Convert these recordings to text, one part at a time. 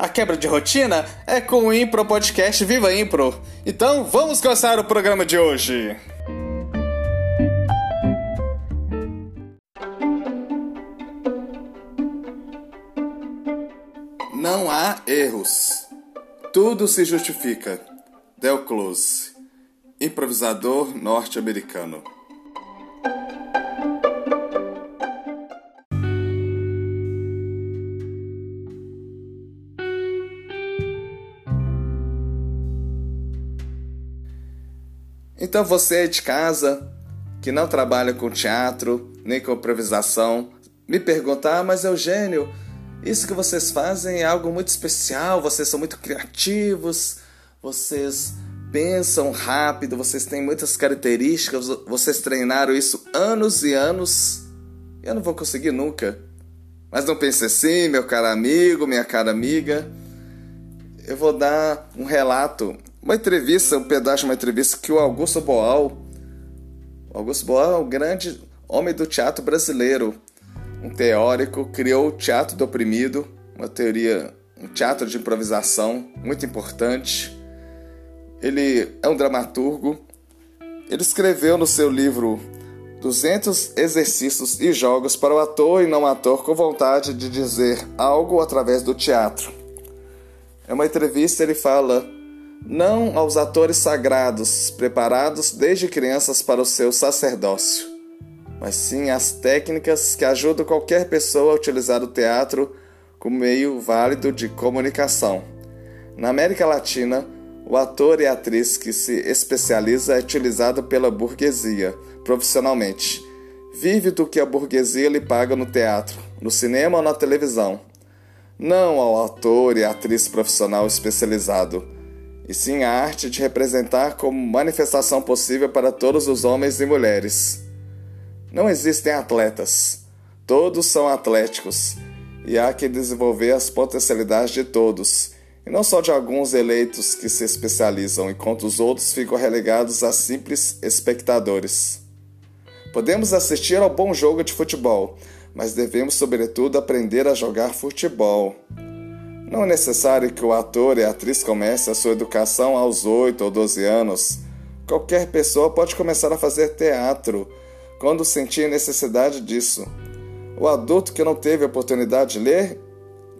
A quebra de rotina é com o Impro Podcast Viva Impro. Então vamos começar o programa de hoje. Não há erros. Tudo se justifica. Del Close, improvisador norte-americano. Então você de casa, que não trabalha com teatro, nem com improvisação, me pergunta, ah, mas Eugênio, isso que vocês fazem é algo muito especial, vocês são muito criativos, vocês pensam rápido, vocês têm muitas características, vocês treinaram isso anos e anos. Eu não vou conseguir nunca. Mas não pense assim, meu caro amigo, minha cara amiga. Eu vou dar um relato uma entrevista, um pedaço de uma entrevista que o Augusto Boal, Augusto Boal é um grande homem do teatro brasileiro, um teórico, criou o teatro do oprimido, uma teoria, um teatro de improvisação muito importante. Ele é um dramaturgo. Ele escreveu no seu livro 200 exercícios e jogos para o ator e não ator com vontade de dizer algo através do teatro. É uma entrevista, ele fala não aos atores sagrados, preparados desde crianças para o seu sacerdócio, mas sim às técnicas que ajudam qualquer pessoa a utilizar o teatro como meio válido de comunicação. Na América Latina, o ator e atriz que se especializa é utilizado pela burguesia profissionalmente. Vive do que a burguesia lhe paga no teatro, no cinema ou na televisão. Não ao ator e atriz profissional especializado e sim a arte de representar como manifestação possível para todos os homens e mulheres. Não existem atletas, todos são atléticos, e há que desenvolver as potencialidades de todos, e não só de alguns eleitos que se especializam, enquanto os outros ficam relegados a simples espectadores. Podemos assistir ao bom jogo de futebol, mas devemos, sobretudo, aprender a jogar futebol. Não é necessário que o ator e a atriz comece a sua educação aos 8 ou 12 anos. Qualquer pessoa pode começar a fazer teatro quando sentir necessidade disso. O adulto que não teve oportunidade de ler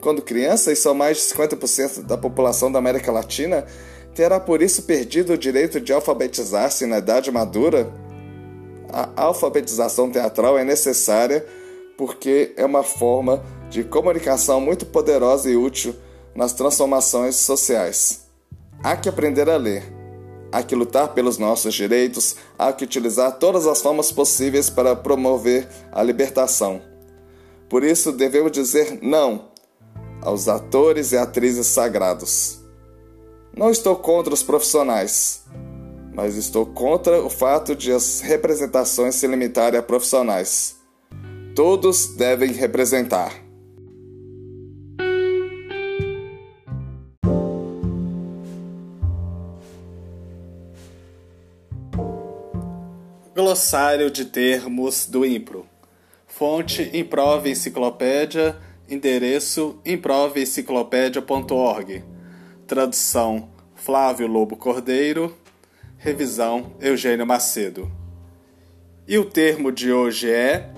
quando criança, e são mais de 50% da população da América Latina, terá por isso perdido o direito de alfabetizar-se na idade madura? A alfabetização teatral é necessária porque é uma forma de comunicação muito poderosa e útil nas transformações sociais. Há que aprender a ler, há que lutar pelos nossos direitos, há que utilizar todas as formas possíveis para promover a libertação. Por isso, devemos dizer não aos atores e atrizes sagrados. Não estou contra os profissionais, mas estou contra o fato de as representações se limitarem a profissionais. Todos devem representar. Glossário de termos do Impro. Fonte Improve Enciclopédia. Endereço improveenciclopédia.org. Tradução Flávio Lobo Cordeiro. Revisão Eugênio Macedo. E o termo de hoje é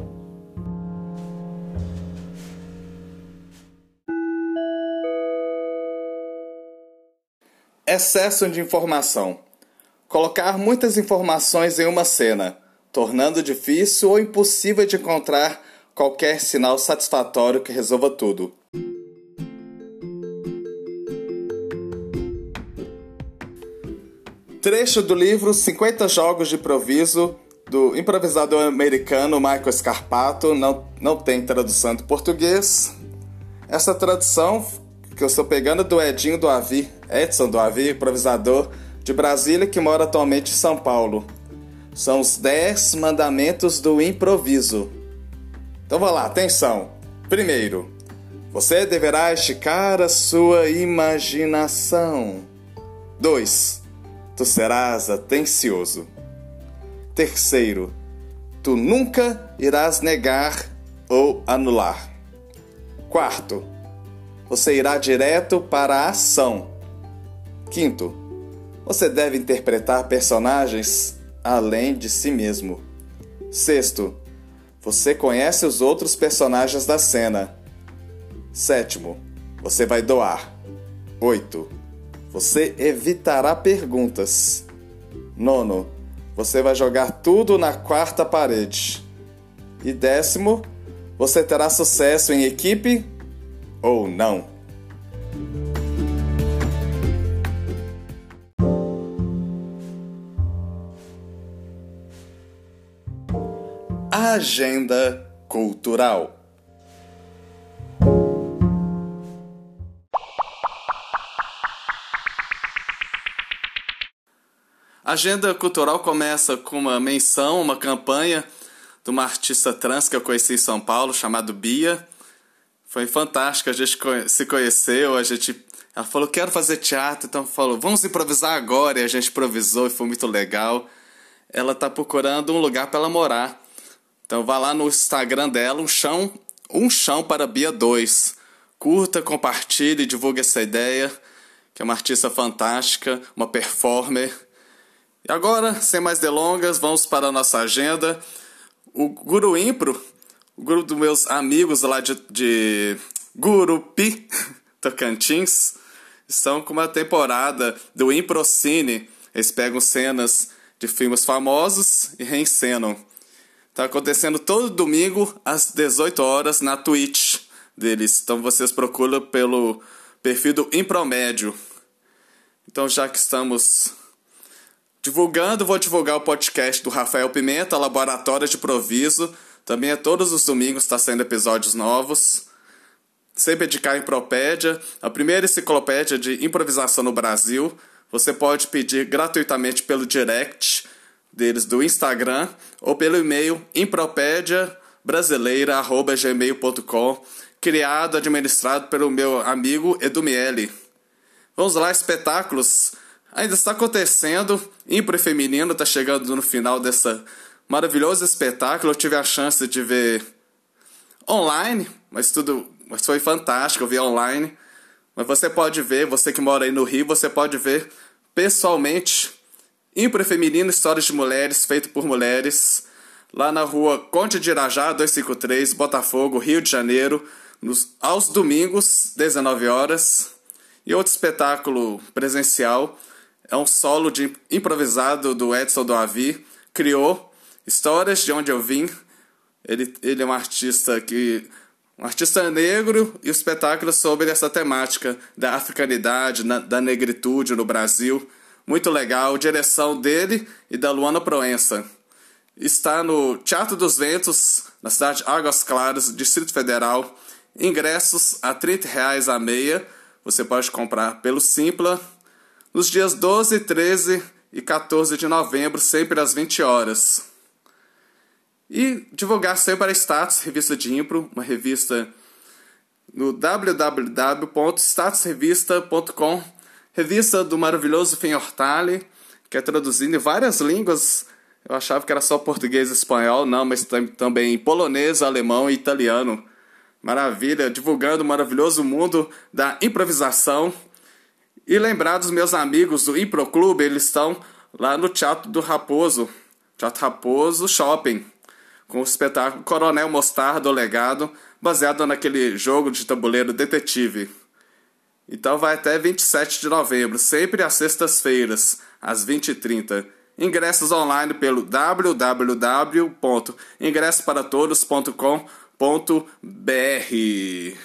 excesso de informação. Colocar muitas informações em uma cena, tornando difícil ou impossível de encontrar qualquer sinal satisfatório que resolva tudo. Trecho do livro 50 Jogos de Improviso do improvisador americano Michael Scarpato, não, não tem tradução de português. Essa tradução que eu estou pegando do Edinho do Avi, Edson do Avi, improvisador de Brasília, que mora atualmente em São Paulo. São os 10 mandamentos do improviso. Então vamos lá, atenção. Primeiro, você deverá esticar a sua imaginação. 2. Tu serás atencioso. Terceiro, tu nunca irás negar ou anular. Quarto, você irá direto para a ação. Quinto, você deve interpretar personagens além de si mesmo. Sexto, você conhece os outros personagens da cena. Sétimo, você vai doar. Oito, você evitará perguntas. Nono, você vai jogar tudo na quarta parede. E décimo, você terá sucesso em equipe ou não. Agenda Cultural. A agenda cultural começa com uma menção, uma campanha de uma artista trans que eu conheci em São Paulo, chamada Bia. Foi fantástico, a gente se conheceu, a gente. Ela falou, quero fazer teatro, então falou, vamos improvisar agora, e a gente improvisou e foi muito legal. Ela está procurando um lugar para ela morar. Então vá lá no Instagram dela, um chão, um chão para Bia 2. Curta, compartilhe, divulgue essa ideia, que é uma artista fantástica, uma performer. E agora, sem mais delongas, vamos para a nossa agenda. O Guru Impro, o grupo dos meus amigos lá de, de Gurupi, Tocantins, estão com uma temporada do Improcine. Eles pegam cenas de filmes famosos e reencenam. Está acontecendo todo domingo às 18 horas na Twitch deles. Então vocês procuram pelo perfil do Impromédio. Então já que estamos Divulgando, vou divulgar o podcast do Rafael Pimenta, Laboratório de Proviso. Também é todos os domingos está sendo episódios novos. Sempre de cá Impropédia, a primeira enciclopédia de improvisação no Brasil. Você pode pedir gratuitamente pelo direct deles do Instagram ou pelo e-mail impropediabrasileira.gmail.com criado, administrado pelo meu amigo Edumiele. Vamos lá, espetáculos ainda está acontecendo. Impro feminino está chegando no final dessa maravilhoso espetáculo. Eu tive a chance de ver online, mas tudo, mas foi fantástico. Eu vi online. Mas você pode ver, você que mora aí no Rio, você pode ver pessoalmente. Impro feminino, histórias de mulheres, feito por mulheres, lá na rua Conte de Irajá, 253, Botafogo, Rio de Janeiro, nos, aos domingos, 19 horas. E outro espetáculo presencial é um solo de improvisado do Edson do Avi, criou Histórias de Onde Eu Vim. Ele, ele é um artista que um artista negro e o espetáculo sobre essa temática da africanidade, na, da negritude no Brasil. Muito legal, direção dele e da Luana Proença. Está no Teatro dos Ventos, na cidade de Águas Claras, Distrito Federal. Ingressos a R$ 30 a meia. Você pode comprar pelo Simpla nos dias 12, 13 e 14 de novembro, sempre às 20 horas. E divulgar sempre a Status, revista de Impro, uma revista no www.statusrevista.com, revista do maravilhoso Fenhortali, que é traduzido em várias línguas. Eu achava que era só português e espanhol, não, mas também polonês, alemão e italiano. Maravilha, divulgando o maravilhoso mundo da improvisação e lembrar dos meus amigos do Impro Clube, eles estão lá no Teatro do Raposo, Teatro Raposo Shopping, com o espetáculo Coronel Mostarda, o Legado, baseado naquele jogo de tabuleiro detetive. Então vai até 27 de novembro, sempre às sextas-feiras, às 20h30. Ingressos online pelo www.ingressoparatodos.com.br.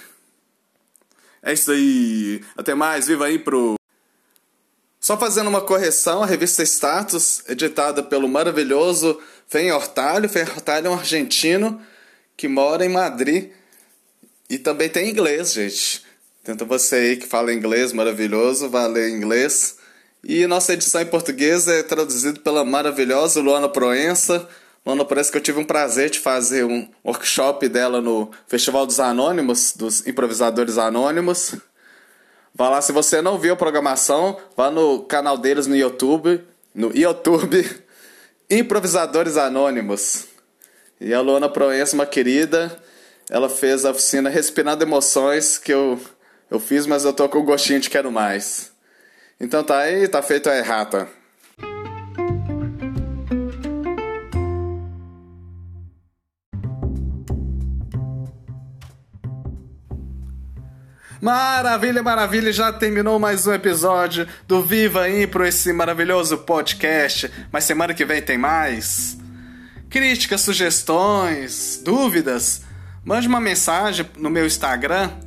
É isso aí. Até mais. Viva aí pro. Só fazendo uma correção, a revista Status, editada pelo maravilhoso Fen Hortalho. Fen Hortalho é um argentino que mora em Madrid e também tem inglês, gente. Tenta você aí que fala inglês maravilhoso, vá ler inglês. E nossa edição em português é traduzida pela maravilhosa Luana Proença. Luana, parece que eu tive um prazer de fazer um workshop dela no Festival dos Anônimos, dos Improvisadores Anônimos. Vá lá, se você não viu a programação, vá no canal deles no YouTube, no YouTube, Improvisadores Anônimos. E a Luana Proença, uma querida, ela fez a oficina Respirando Emoções, que eu eu fiz, mas eu tô com gostinho de quero mais. Então tá aí, tá feito a errata. Maravilha, maravilha, já terminou mais um episódio do Viva Impro, esse maravilhoso podcast. Mas semana que vem tem mais. Críticas, sugestões, dúvidas, mande uma mensagem no meu Instagram